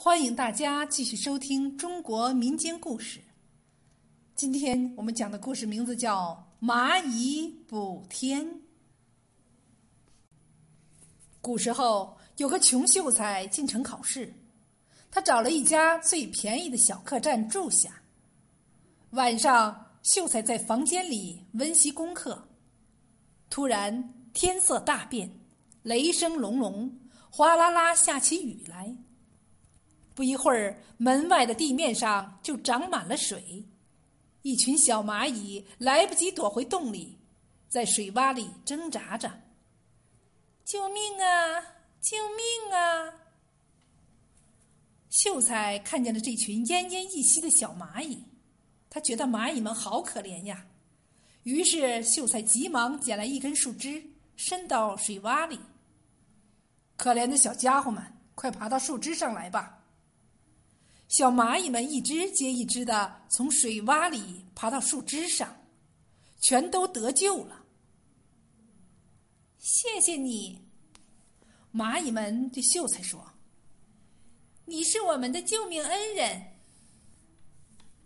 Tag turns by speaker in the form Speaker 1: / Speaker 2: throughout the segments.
Speaker 1: 欢迎大家继续收听中国民间故事。今天我们讲的故事名字叫《蚂蚁补天》。古时候有个穷秀才进城考试，他找了一家最便宜的小客栈住下。晚上，秀才在房间里温习功课，突然天色大变，雷声隆隆，哗啦啦下起雨来。不一会儿，门外的地面上就长满了水，一群小蚂蚁来不及躲回洞里，在水洼里挣扎着。救命啊！救命啊！秀才看见了这群奄奄一息的小蚂蚁，他觉得蚂蚁们好可怜呀。于是，秀才急忙捡来一根树枝，伸到水洼里。可怜的小家伙们，快爬到树枝上来吧！小蚂蚁们一只接一只的从水洼里爬到树枝上，全都得救了。谢谢你，蚂蚁们对秀才说：“你是我们的救命恩人。”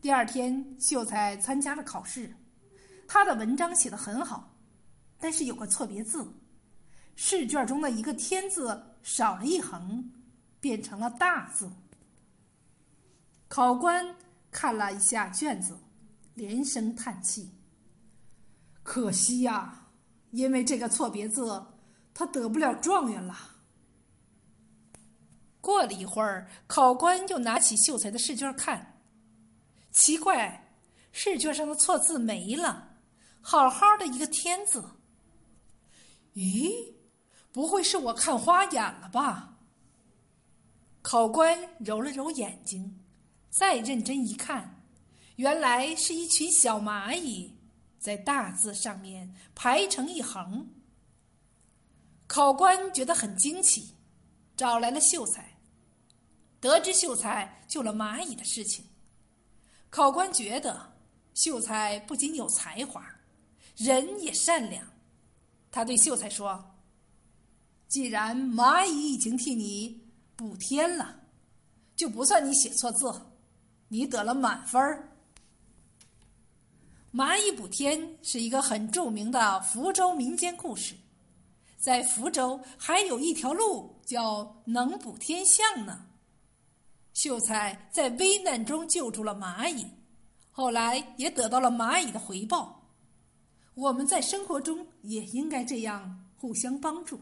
Speaker 1: 第二天，秀才参加了考试，他的文章写得很好，但是有个错别字，试卷中的一个“天”字少了一横，变成了大字。考官看了一下卷子，连声叹气：“可惜呀，因为这个错别字，他得不了状元了。”过了一会儿，考官又拿起秀才的试卷看，奇怪，试卷上的错字没了，好好的一个“天”字。咦，不会是我看花眼了吧？考官揉了揉眼睛。再认真一看，原来是一群小蚂蚁在大字上面排成一横。考官觉得很惊奇，找来了秀才。得知秀才救了蚂蚁的事情，考官觉得秀才不仅有才华，人也善良。他对秀才说：“既然蚂蚁已经替你补天了，就不算你写错字。”你得了满分儿。蚂蚁补天是一个很著名的福州民间故事，在福州还有一条路叫能补天巷呢。秀才在危难中救助了蚂蚁，后来也得到了蚂蚁的回报。我们在生活中也应该这样互相帮助。